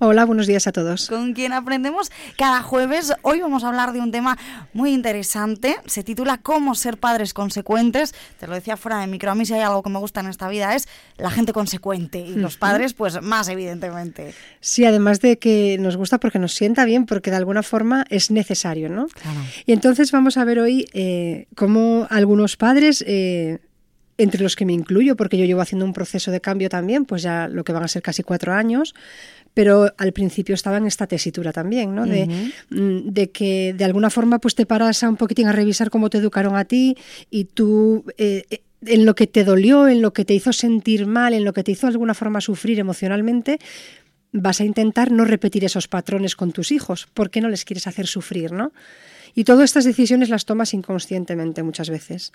Hola, buenos días a todos. Con quien aprendemos cada jueves. Hoy vamos a hablar de un tema muy interesante. Se titula Cómo ser padres consecuentes. Te lo decía fuera de micro. A mí si hay algo que me gusta en esta vida es la gente consecuente. Y los padres, pues más evidentemente. Sí, además de que nos gusta porque nos sienta bien, porque de alguna forma es necesario, ¿no? Claro. Y entonces vamos a ver hoy eh, cómo algunos padres... Eh, entre los que me incluyo, porque yo llevo haciendo un proceso de cambio también, pues ya lo que van a ser casi cuatro años, pero al principio estaba en esta tesitura también, ¿no? De, mm, de que de alguna forma pues te paras a un poquitín a revisar cómo te educaron a ti y tú eh, eh, en lo que te dolió, en lo que te hizo sentir mal, en lo que te hizo de alguna forma sufrir emocionalmente, vas a intentar no repetir esos patrones con tus hijos. ¿Por qué no les quieres hacer sufrir, no? Y todas estas decisiones las tomas inconscientemente muchas veces.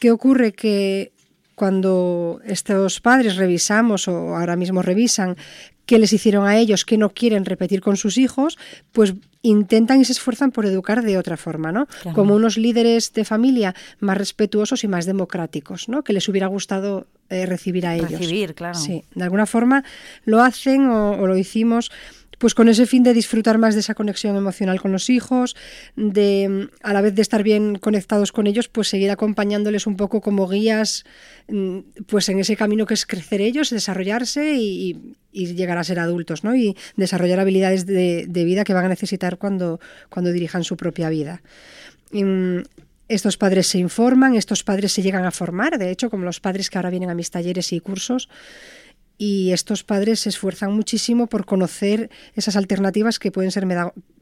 ¿Qué ocurre? Que cuando estos padres revisamos o ahora mismo revisan qué les hicieron a ellos, qué no quieren repetir con sus hijos, pues intentan y se esfuerzan por educar de otra forma, ¿no? Claro. Como unos líderes de familia más respetuosos y más democráticos, ¿no? Que les hubiera gustado eh, recibir a ellos. Recibir, claro. Sí, de alguna forma lo hacen o, o lo hicimos pues con ese fin de disfrutar más de esa conexión emocional con los hijos, de a la vez de estar bien conectados con ellos, pues seguir acompañándoles un poco como guías, mm, pues en ese camino que es crecer ellos, desarrollarse y, llegar a ser adultos, ¿no? Y desarrollar habilidades de, vida que van a necesitar cuando, cuando dirijan su propia vida. Mm, estos padres se informan, estos padres se llegan a formar, de hecho, como los padres que ahora vienen a mis talleres y cursos, y estos padres se esfuerzan muchísimo por conocer esas alternativas que pueden ser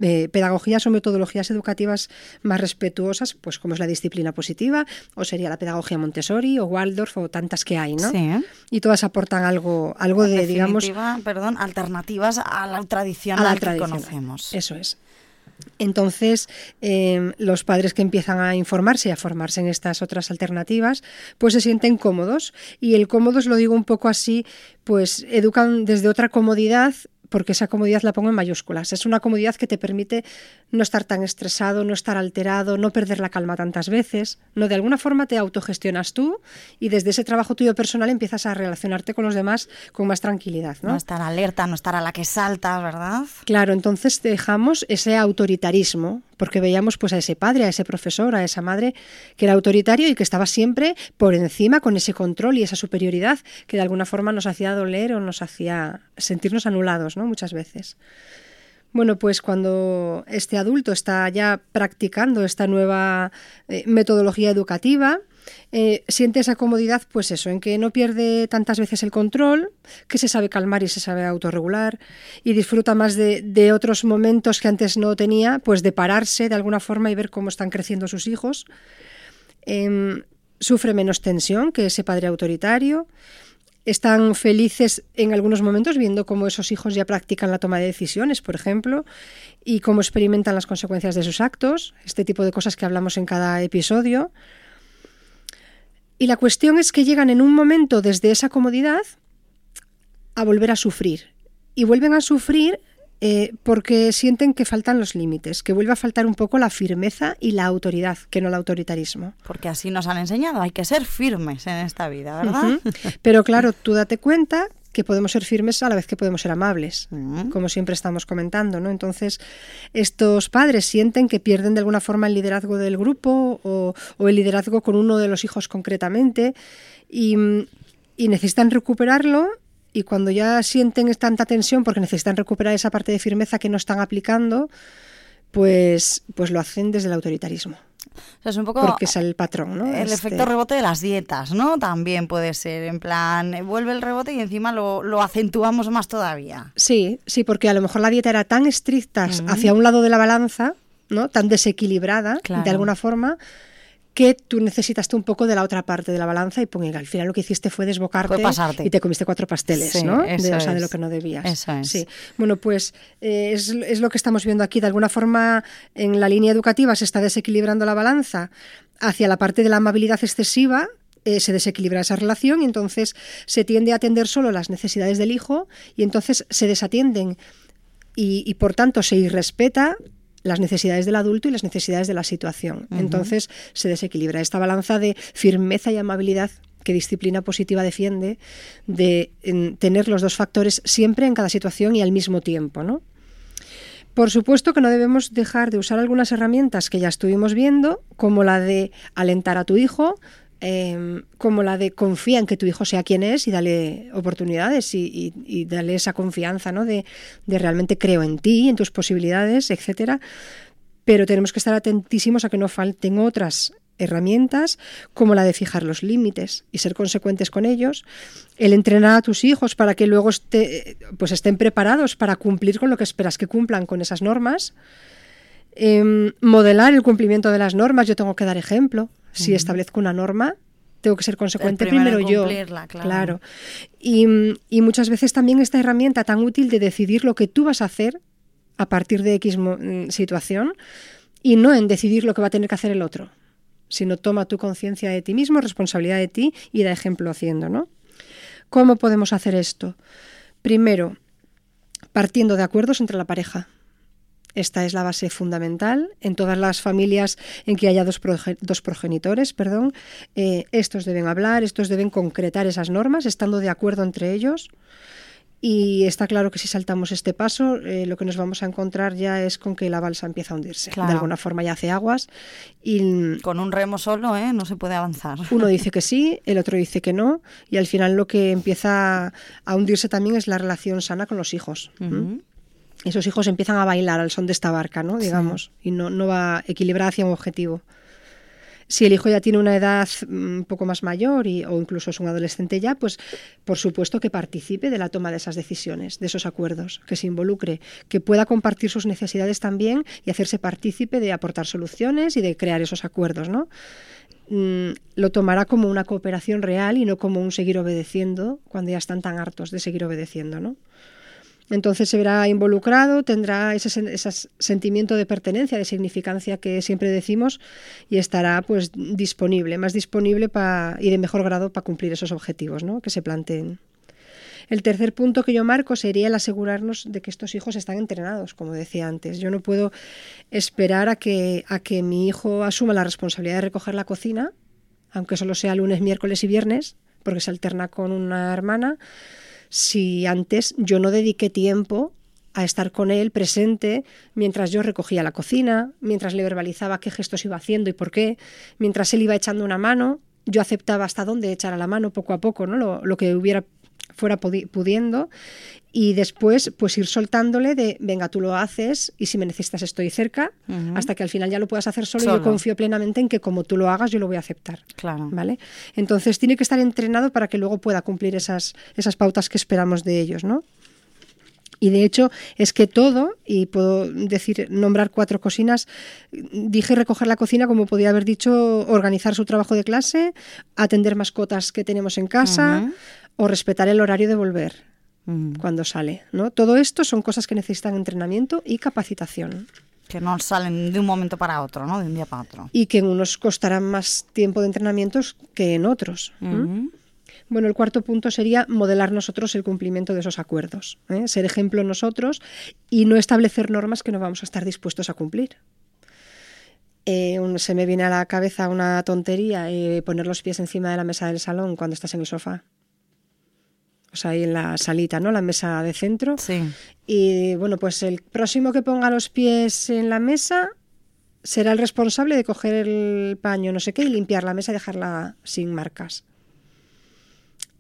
eh, pedagogías o metodologías educativas más respetuosas, pues como es la disciplina positiva, o sería la pedagogía Montessori o Waldorf o tantas que hay, ¿no? Sí. Y todas aportan algo, algo de, digamos, perdón, alternativas a la tradicional a la que tradicional. conocemos. Eso es. Entonces, eh, los padres que empiezan a informarse y a formarse en estas otras alternativas, pues se sienten cómodos. Y el cómodos lo digo un poco así, pues educan desde otra comodidad porque esa comodidad la pongo en mayúsculas. Es una comodidad que te permite no estar tan estresado, no estar alterado, no perder la calma tantas veces. No, de alguna forma te autogestionas tú y desde ese trabajo tuyo personal empiezas a relacionarte con los demás con más tranquilidad, ¿no? ¿no? estar alerta, no estar a la que saltas, ¿verdad? Claro, entonces dejamos ese autoritarismo, porque veíamos pues a ese padre, a ese profesor, a esa madre que era autoritario y que estaba siempre por encima con ese control y esa superioridad que de alguna forma nos hacía doler o nos hacía sentirnos anulados, ¿no? Muchas veces. Bueno, pues cuando este adulto está ya practicando esta nueva eh, metodología educativa, eh, siente esa comodidad, pues eso, en que no pierde tantas veces el control, que se sabe calmar y se sabe autorregular y disfruta más de, de otros momentos que antes no tenía, pues de pararse de alguna forma y ver cómo están creciendo sus hijos. Em, sufre menos tensión que ese padre autoritario. Están felices en algunos momentos viendo cómo esos hijos ya practican la toma de decisiones, por ejemplo, y cómo experimentan las consecuencias de sus actos, este tipo de cosas que hablamos en cada episodio. Y la cuestión es que llegan en un momento desde esa comodidad a volver a sufrir. Y vuelven a sufrir eh, porque sienten que faltan los límites, que vuelve a faltar un poco la firmeza y la autoridad, que no el autoritarismo. Porque así nos han enseñado, hay que ser firmes en esta vida, ¿verdad? Ujú. Pero claro, tú date cuenta que podemos ser firmes a la vez que podemos ser amables, Mm. como siempre estamos comentando, ¿no? Entonces, estos padres sienten que pierden de alguna forma el liderazgo del grupo o, o el liderazgo con uno de los hijos concretamente y, y necesitan recuperarlo y cuando ya sienten tanta tensión porque necesitan recuperar esa parte de firmeza que no están aplicando, pues, pues lo hacen desde el autoritarismo. O sea, es un poco Porque es el patrón, ¿no? el Este- efecto rebote de las dietas, ¿no? También puede ser, en plan, eh, vuelve el rebote y encima lo, lo acentuamos más todavía. Sí, sí, porque a lo mejor la dieta era tan estricta hacia un lado de la balanza, ¿no? Tan desequilibrada, Claro. de alguna forma, que tú necesitaste un poco de la otra parte de la balanza y pon, al final lo que hiciste fue desbocarte Fue pasarte. y te comiste cuatro pasteles, Sí, ¿no? De, eso o sea, de es. lo que no debías. Eso es. Sí. Bueno, pues eh, es, es lo que estamos viendo aquí. De alguna forma, en la línea educativa se está desequilibrando la balanza hacia la parte de la amabilidad excesiva. eh, se desequilibra esa relación y entonces se tiende a atender solo las necesidades del hijo y entonces se desatienden y, y, por tanto se irrespeta las necesidades del adulto y las necesidades de la situación. Entonces se desequilibra esta balanza de firmeza y amabilidad que disciplina positiva defiende, de en, tener los dos factores siempre en cada situación y al mismo tiempo, ¿no? Por supuesto que no debemos dejar de usar algunas herramientas que ya estuvimos viendo, como la de alentar a tu hijo, eh, como la de confía en que tu hijo sea quien es y dale oportunidades y, dale esa confianza ¿no? de, de, realmente creo en ti, en tus posibilidades, etcétera. Pero tenemos que estar atentísimos a que no falten otras herramientas como la de fijar los límites y ser consecuentes con ellos, el entrenar a tus hijos para que luego esté, pues estén preparados para cumplir con lo que esperas que cumplan con esas normas, eh, modelar el cumplimiento de las normas, yo tengo que dar ejemplo, si uh -huh. establezco una norma, tengo que ser consecuente primero, yo. Claro. claro. Y, y, muchas veces también esta herramienta tan útil de decidir lo que tú vas a hacer a partir de X situación y no en decidir lo que va a tener que hacer el otro, sino toma tu conciencia de ti mismo, responsabilidad de ti y da ejemplo haciendo, ¿no? ¿Cómo podemos hacer esto? Primero, partiendo de acuerdos entre la pareja. Esta es la base fundamental. En todas las familias en que haya dos, proge dos progenitores, perdón, eh, estos deben hablar, estos deben concretar esas normas, estando de acuerdo entre ellos. Y está claro que si saltamos este paso, eh, lo que nos vamos a encontrar ya es con que la balsa empieza a hundirse. Claro. De alguna forma ya hace aguas. Y con un remo solo ¿eh? no se puede avanzar. Uno dice que sí, el otro dice que no. Y al final lo que empieza a hundirse también es la relación sana con los hijos. Uh -huh. Esos hijos empiezan a bailar al son de esta barca, ¿no? Digamos, sí. y no, no va equilibrada hacia un objetivo. Si el hijo ya tiene una edad un poco más mayor y, o incluso es un adolescente ya, pues por supuesto que participe de la toma de esas decisiones, de esos acuerdos, que se involucre, que pueda compartir sus necesidades también y hacerse partícipe de aportar soluciones y de crear esos acuerdos, ¿no? Mm, lo tomará como una cooperación real y no como un seguir obedeciendo cuando ya están tan hartos de seguir obedeciendo, ¿no? Entonces se verá involucrado, tendrá ese, ese, sentimiento de pertenencia, de significancia que siempre decimos y estará pues disponible, más disponible pa, y de mejor grado para cumplir esos objetivos ¿no? que se planteen. El tercer punto que yo marco sería el asegurarnos de que estos hijos están entrenados, como decía antes. Yo no puedo esperar a que, a que mi hijo asuma la responsabilidad de recoger la cocina, aunque solo sea lunes, miércoles y viernes, porque se alterna con una hermana si antes yo no dediqué tiempo a estar con él presente mientras yo recogía la cocina, mientras le verbalizaba qué gestos iba haciendo y por qué, mientras él iba echando una mano, yo aceptaba hasta dónde echara la mano poco a poco, ¿no? lo, lo que hubiera fuera pudiendo y después pues ir soltándole de venga tú lo haces y si me necesitas estoy cerca uh -huh. hasta que al final ya lo puedas hacer solo, solo, y yo confío plenamente en que como tú lo hagas yo lo voy a aceptar claro vale entonces tiene que estar entrenado para que luego pueda cumplir esas esas pautas que esperamos de ellos no y de hecho es que todo, y puedo decir, nombrar cuatro cocinas, dije recoger la cocina como podía haber dicho organizar su trabajo de clase, atender mascotas que tenemos en casa uh -huh. O respetar el horario de volver -huh. cuando sale. ¿no? Todo esto son cosas que necesitan entrenamiento y capacitación. Que no salen de un momento para otro, ¿no? de un día para otro. Y que en unos costarán más tiempo de entrenamientos que en otros. Uh -huh. Bueno, el cuarto punto sería modelar nosotros el cumplimiento de esos acuerdos, ¿eh? ser ejemplo nosotros y no establecer normas que no vamos a estar dispuestos a cumplir. Eh, un, se me viene a la cabeza una tontería, eh, poner los pies encima de la mesa del salón cuando estás en el sofá. O sea, ahí en la salita, ¿no? La mesa de centro. Sí. Y bueno, pues el próximo que ponga los pies en la mesa será el responsable de coger el paño, no sé qué, y limpiar la mesa y dejarla sin marcas.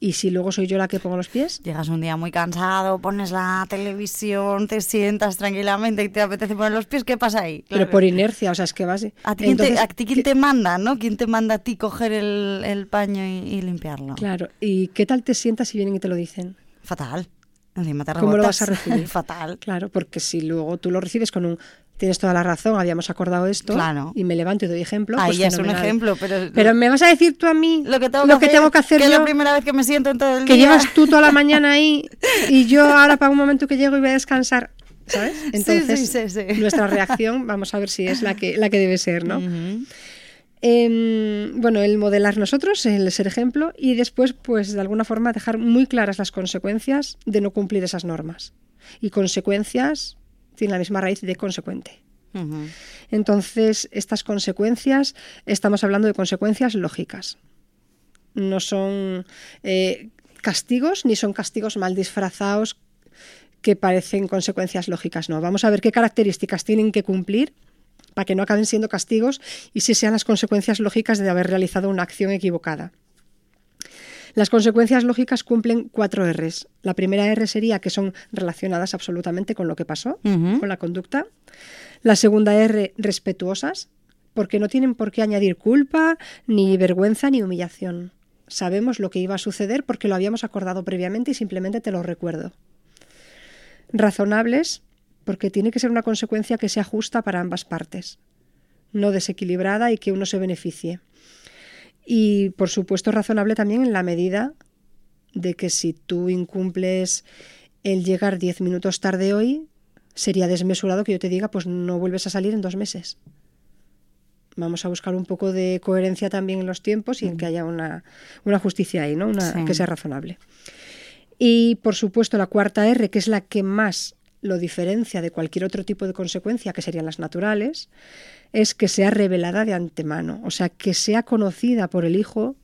Y si luego soy yo la que pongo los pies. Llegas un día muy cansado, pones la televisión, te sientas tranquilamente y te apetece poner los pies, ¿qué pasa ahí? Claro. Pero por inercia, o sea, es que vas. ¿A ti, Entonces, quién, te, a ti quién te manda, no? ¿Quién te manda a ti coger el, el paño y, y, limpiarlo? Claro. ¿Y qué tal te sientas si vienen y te lo dicen? Fatal. Encima te ¿Cómo lo vas a recibir? Fatal. Claro, porque si luego tú lo recibes con un tienes toda la razón, habíamos acordado esto. Claro. Y me levanto y doy ejemplo. Ahí pues ya es un ejemplo, pero... Pero me vas a decir tú a mí lo que tengo que, hacer, tengo que hacer que es la primera vez que me siento en todo el que día. llevas tú toda la mañana ahí y yo ahora para un momento que llego y voy a descansar, ¿sabes? Entonces, sí, sí, sí. nuestra reacción, vamos a ver si es la que, la que debe ser, ¿no? Em, bueno, el modelar nosotros, el ser ejemplo y después, pues de alguna forma dejar muy claras las consecuencias de no cumplir esas normas. Y consecuencias tiene la misma raíz de consecuente. Entonces, estas consecuencias, estamos hablando de consecuencias lógicas. No son eh, castigos ni son castigos mal disfrazados que parecen consecuencias lógicas. No, vamos a ver qué características tienen que cumplir para que no acaben siendo castigos y si sean las consecuencias lógicas de haber realizado una acción equivocada. Las consecuencias lógicas cumplen cuatro R's. La primera R sería que son relacionadas absolutamente con lo que pasó, con la conducta. La segunda R, respetuosas, porque no tienen por qué añadir culpa, ni vergüenza, ni humillación. Sabemos lo que iba a suceder porque lo habíamos acordado previamente y simplemente te lo recuerdo. Razonables, porque tiene que ser una consecuencia que sea justa para ambas partes, no desequilibrada y que uno se beneficie. Y por supuesto razonable también en la medida de que si tú incumples el llegar 10 minutos tarde hoy, sería desmesurado que yo te diga, pues no vuelves a salir en dos meses. Vamos a buscar un poco de coherencia también en los tiempos y en que haya una, una justicia ahí, ¿no? Una, Sí. que sea razonable. Y por supuesto la cuarta R, que es la que más lo diferencia de cualquier otro tipo de consecuencia, que serían las naturales, es que sea revelada de antemano, o sea, que sea conocida por el hijo,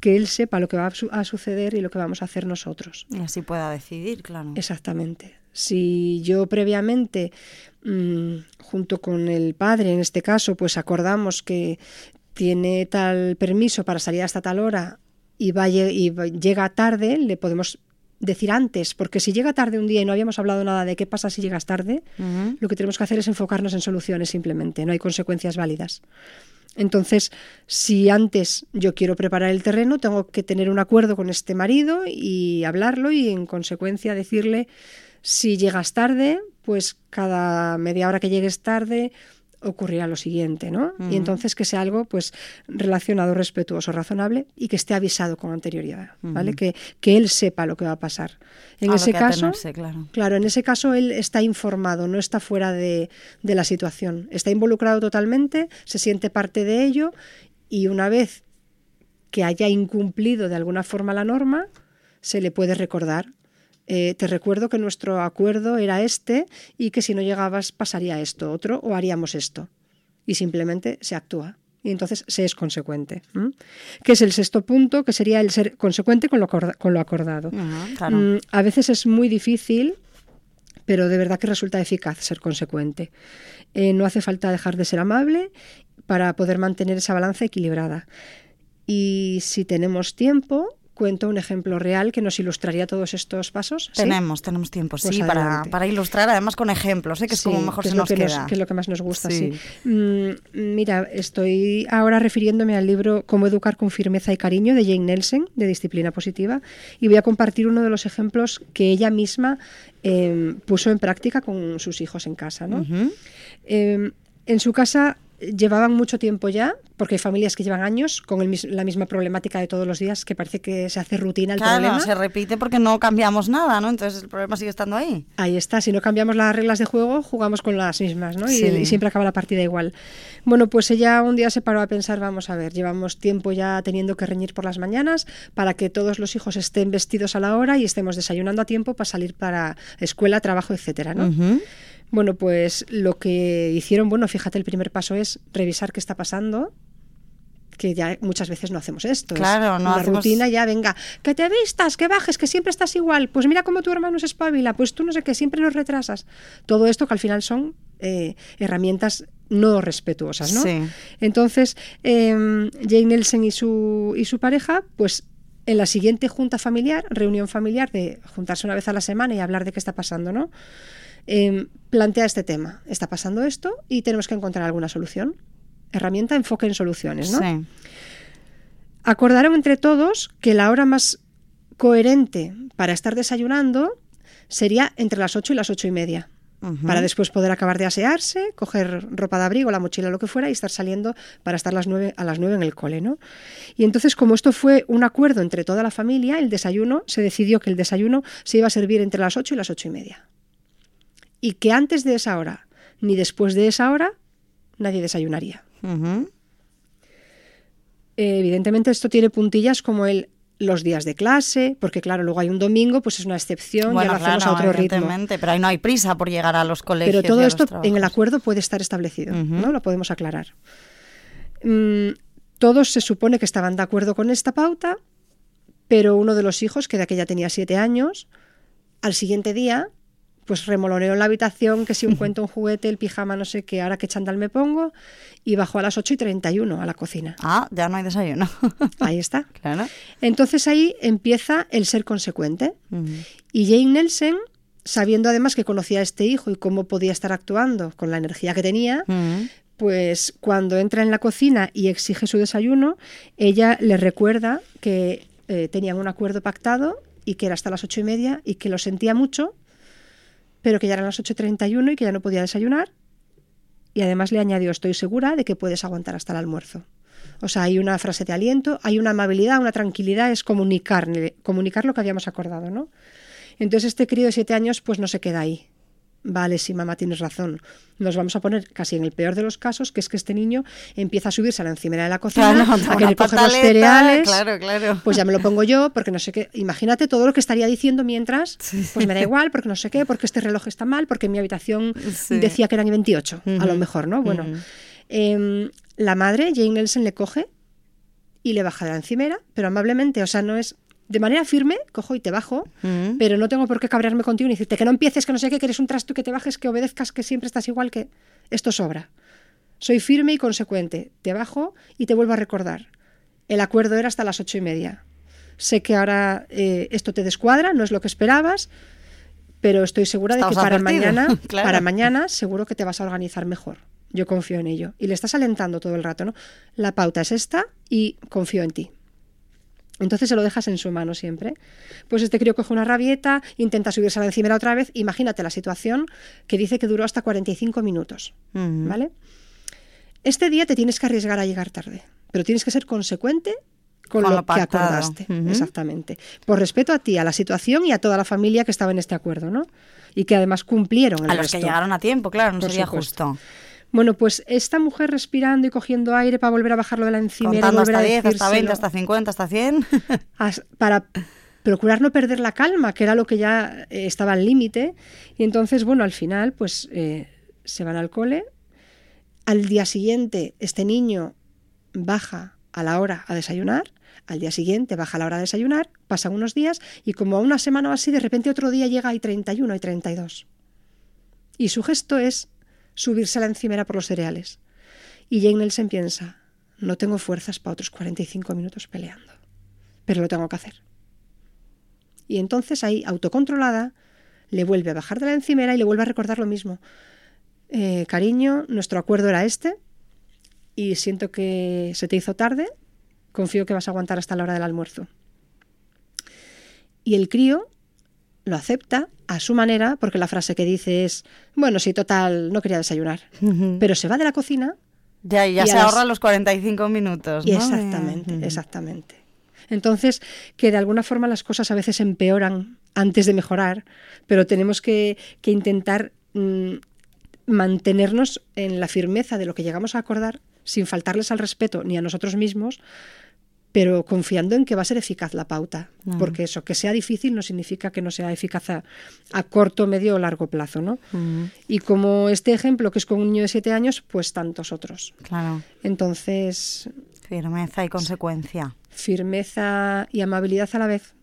que él sepa lo que va a, su- a suceder y lo que vamos a hacer nosotros. Y así pueda decidir, claro. Exactamente. Si yo previamente, mm, junto con el padre, en este caso, pues acordamos que tiene tal permiso para salir hasta tal hora y, va, y llega tarde, le podemos decir antes, porque si llega tarde un día y no habíamos hablado nada de qué pasa si llegas tarde, lo que tenemos que hacer es enfocarnos en soluciones simplemente, no hay consecuencias válidas. Entonces, si antes yo quiero preparar el terreno, tengo que tener un acuerdo con este marido y hablarlo y en consecuencia decirle si llegas tarde, pues cada media hora que llegues tarde ocurrirá lo siguiente, ¿no? Y entonces que sea algo pues relacionado, respetuoso, razonable y que esté avisado con anterioridad, ¿vale? Que, que él sepa lo que va a pasar. En A ese caso, atenerse, claro. Claro, en ese caso él está informado, no está fuera de, de la situación. Está involucrado totalmente, se siente parte de ello y una vez que haya incumplido de alguna forma la norma, se le puede recordar. Eh, te recuerdo que nuestro acuerdo era este y que si no llegabas pasaría esto, otro o haríamos esto. Y simplemente se actúa. Y entonces se es consecuente. Que es el sexto punto, que sería el ser consecuente con lo, con lo acordado. Claro. Mm, a veces es muy difícil, pero de verdad que resulta eficaz ser consecuente. Eh, no hace falta dejar de ser amable para poder mantener esa balanza equilibrada. Y si tenemos tiempo, cuento un ejemplo real que nos ilustraría todos estos pasos. ¿sí? Tenemos, tenemos tiempo, Pues sí, para, para ilustrar, además con ejemplos, ¿eh? que es como mejor que se nos que queda. que es lo que más nos gusta, sí. Sí. Mm, mira, estoy ahora refiriéndome al libro Cómo educar con firmeza y cariño de Jane Nelson, de Disciplina Positiva, y voy a compartir uno de los ejemplos que ella misma eh, puso en práctica con sus hijos en casa. ¿no? Eh, en su casa llevaban mucho tiempo ya, porque hay familias que llevan años con el la misma problemática de todos los días, que parece que se hace rutina el Claro, problema. se repite porque no cambiamos nada, ¿no? Entonces el problema sigue estando ahí. Ahí está, si no cambiamos las reglas de juego, jugamos con las mismas, ¿no? Y, Sí. y siempre acaba la partida igual. Bueno, pues ella un día se paró a pensar, vamos a ver, llevamos tiempo ya teniendo que reñir por las mañanas para que todos los hijos estén vestidos a la hora y estemos desayunando a tiempo para salir para escuela, trabajo, etcétera, ¿no? Bueno, pues lo que hicieron, bueno, fíjate, el primer paso es revisar qué está pasando, que ya muchas veces no hacemos esto. es Claro, no una hacemos- rutina ya, venga, que te vistas, que bajes, que siempre estás igual, pues mira cómo tu hermano se espabila, pues tú no sé qué, siempre nos retrasas. Todo esto que al final son eh, herramientas no respetuosas, ¿no? Sí. Entonces, eh, Jane Nelson y su, y su pareja, pues en la siguiente junta familiar, reunión familiar de juntarse una vez a la semana y hablar de qué está pasando, ¿no? Eh, plantea este tema. Está pasando esto y tenemos que encontrar alguna solución. Herramienta, enfoque en soluciones, ¿no? Sí. Acordaron entre todos que la hora más coherente para estar desayunando sería entre las 8 y las ocho y media. para después poder acabar de asearse, coger ropa de abrigo, la mochila, lo que fuera, y estar saliendo para estar las nueve, a las nueve en el cole, ¿no? Y entonces, como esto fue un acuerdo entre toda la familia, el desayuno, se decidió que el desayuno se iba a servir entre las ocho y las ocho y media. Y que antes de esa hora, ni después de esa hora, nadie desayunaría. Eh, evidentemente esto tiene puntillas como el los días de clase, porque claro, luego hay un domingo, pues es una excepción, Bueno, ya lo hacemos claro, a otro ritmo. evidentemente, pero ahí no hay prisa por llegar a los colegios. Pero todo esto en el acuerdo puede estar establecido. ¿no? Lo podemos aclarar. Mm, todos se supone que estaban de acuerdo con esta pauta, pero uno de los hijos, que de aquella tenía siete años, al siguiente día, pues remoloneó en la habitación que si un cuento, un juguete, el pijama, no sé qué, ahora qué chandal me pongo, y bajó a las 8 y 31 a la cocina. Ah, ya no hay desayuno. Ahí está. claro. Entonces ahí empieza el ser consecuente. Y Jane Nelson, sabiendo además que conocía a este hijo y cómo podía estar actuando con la energía que tenía, pues cuando entra en la cocina y exige su desayuno, ella le recuerda que eh, tenían un acuerdo pactado y que era hasta las ocho y media y que lo sentía mucho, pero que ya eran las 8.31 y que ya no podía desayunar. Y además le añadió, estoy segura de que puedes aguantar hasta el almuerzo. O sea, hay una frase de aliento, hay una amabilidad, una tranquilidad, es comunicar, comunicar lo que habíamos acordado, ¿no? Entonces este crío de siete años pues no se queda ahí. Vale, sí, mamá, tienes razón. Nos vamos a poner casi en el peor de los casos, que es que este niño empieza a subirse a la encimera de la cocina, Claro, a querer coger los cereales. Claro, claro. Pues ya me lo pongo yo, porque no sé qué. Imagínate todo lo que estaría diciendo mientras, pues me da igual, porque no sé qué, porque este reloj está mal, porque en mi habitación Sí. decía que eran 28, a lo mejor, ¿no? Bueno, em, la madre, Jane Nelson, le coge y le baja de la encimera, pero amablemente, o sea, no es de manera firme, cojo y te bajo, Ujú. pero no tengo por qué cabrearme contigo ni decirte que no empieces, que no sé qué, que eres un trasto, que te bajes, que obedezcas, que siempre estás igual, que esto sobra. Soy firme y consecuente. Te bajo y te vuelvo a recordar. El acuerdo era hasta las ocho y media. Sé que ahora eh, esto te descuadra, no es lo que esperabas, pero estoy segura de que para mañana, claro. para mañana seguro que te vas a organizar mejor. Yo confío en ello. Y le estás alentando todo el rato, ¿no? La pauta es esta y confío en ti. Entonces se lo dejas en su mano siempre. Pues este crío coge una rabieta, intenta subirse a la encimera otra vez. Imagínate la situación que dice que duró hasta 45 minutos. Ujú. ¿Vale? Este día te tienes que arriesgar a llegar tarde, pero tienes que ser consecuente con, Con lo, lo que acordaste. Exactamente. Por respeto a ti, a la situación y a toda la familia que estaba en este acuerdo, ¿no? Y que además cumplieron el A los que llegaron a tiempo, claro, no Por sería supuesto. justo. Bueno, pues esta mujer respirando y cogiendo aire para volver a bajarlo de la encimera y Contando volver hasta a 10, hasta 20, decírselo. hasta 50, hasta 100. as- para procurar no perder la calma, que era lo que ya eh, estaba al límite. Y entonces, bueno, al final, pues eh, se van al cole. Al día siguiente, este niño baja a la hora a desayunar. Al día siguiente baja a la hora de desayunar, pasan unos días y como a una semana o así, de repente otro día llega y 31 y 32. Y su gesto es subirse a la encimera por los cereales. Y Jane Nelson piensa, no tengo fuerzas para otros 45 minutos peleando, pero lo tengo que hacer. Y entonces ahí, autocontrolada, le vuelve a bajar de la encimera y le vuelve a recordar lo mismo. Eh, cariño, nuestro acuerdo era este y siento que se te hizo tarde, confío que vas a aguantar hasta la hora del almuerzo. Y el crío lo acepta a su manera, porque la frase que dice es, bueno, sí, total, no quería desayunar. Pero se va de la cocina Ya, y ya Y se las- ahorra los 45 minutos. exactamente, exactamente. Entonces, que de alguna forma las cosas a veces empeoran antes de mejorar, pero tenemos que, que intentar mm, mantenernos en la firmeza de lo que llegamos a acordar, sin faltarles al respeto ni a nosotros mismos, pero confiando en que va a ser eficaz la pauta. Ujú. Porque eso, que sea difícil no significa que no sea eficaz a, a corto, medio o largo plazo, ¿no? Ujú, Y como este ejemplo, que es con un niño de siete años, pues tantos otros. Claro, Entonces, firmeza y consecuencia. firmeza y amabilidad a la vez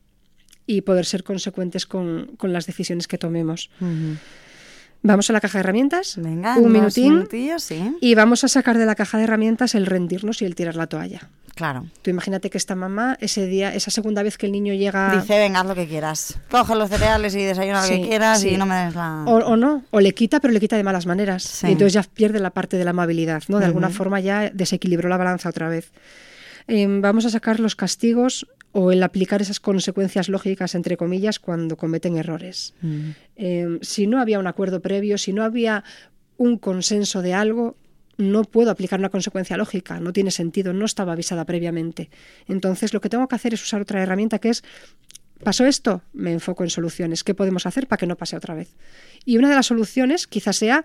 y poder ser consecuentes con, con las decisiones que tomemos. Vamos a la caja de herramientas, Venga, un minutín, sí. y vamos a sacar de la caja de herramientas el rendirnos y el tirar la toalla. Claro. Tú imagínate que esta mamá, ese día, esa segunda vez que el niño llega... Dice, venga, haz lo que quieras. Coge los cereales y desayuna lo que quieras sí. y no me des la... O, o no, o le quita, pero le quita de malas maneras. Sí. Y entonces ya pierde la parte de la amabilidad, ¿no? De alguna forma ya desequilibró la balanza otra vez. Em, vamos a sacar los castigos o el aplicar esas consecuencias lógicas, entre comillas, cuando cometen errores. Eh, si no había un acuerdo previo, si no había un consenso de algo, no puedo aplicar una consecuencia lógica, no tiene sentido, no estaba avisada previamente. Entonces lo que tengo que hacer es usar otra herramienta que es, pasó esto, me enfoco en soluciones, ¿qué podemos hacer para que no pase otra vez? Y una de las soluciones quizás sea,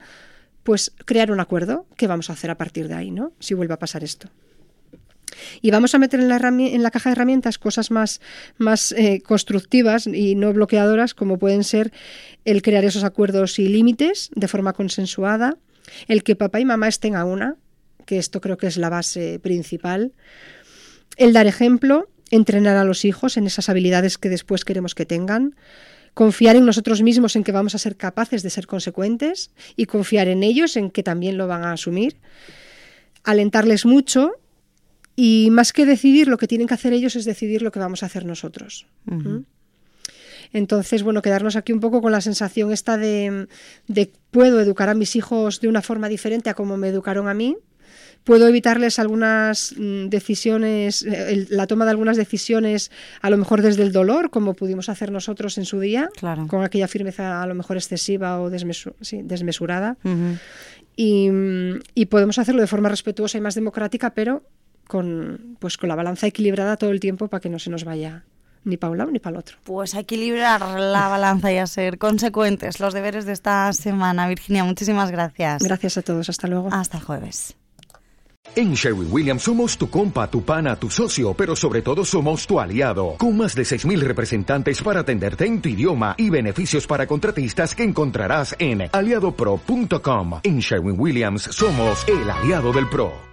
pues, crear un acuerdo, ¿qué vamos a hacer a partir de ahí, ¿no? Si vuelve a pasar esto. Y vamos a meter en la, caja de herramientas cosas más, más eh, constructivas y no bloqueadoras, como pueden ser el crear esos acuerdos y límites de forma consensuada, el que papá y mamá estén a una, que esto creo que es la base principal, el dar ejemplo, entrenar a los hijos en esas habilidades que después queremos que tengan, confiar en nosotros mismos en que vamos a ser capaces de ser consecuentes y confiar en ellos en que también lo van a asumir, alentarles mucho y más que decidir lo que tienen que hacer ellos es decidir lo que vamos a hacer nosotros. ¿Mm? Entonces, bueno, quedarnos aquí un poco con la sensación esta de, de, puedo educar a mis hijos de una forma diferente a como me educaron a mí, puedo evitarles algunas mm, decisiones, eh, el, la toma de algunas decisiones, a lo mejor desde el dolor, como pudimos hacer nosotros en su día, Claro. con aquella firmeza a lo mejor excesiva o sí, desmesurada. Y, mm, y podemos hacerlo de forma respetuosa y más democrática, pero con, pues, con la balanza equilibrada todo el tiempo para que no se nos vaya ni para un lado ni para el otro. Pues a equilibrar la balanza y a ser consecuentes los deberes de esta semana. Virginia, muchísimas gracias. Gracias a todos, hasta luego. Hasta el jueves. En Sherwin Williams somos tu compa, tu pana, tu socio, pero sobre todo somos tu aliado, con más de 6.000 representantes para atenderte en tu idioma y beneficios para contratistas que encontrarás en aliadopro.com. En Sherwin Williams somos el aliado del PRO.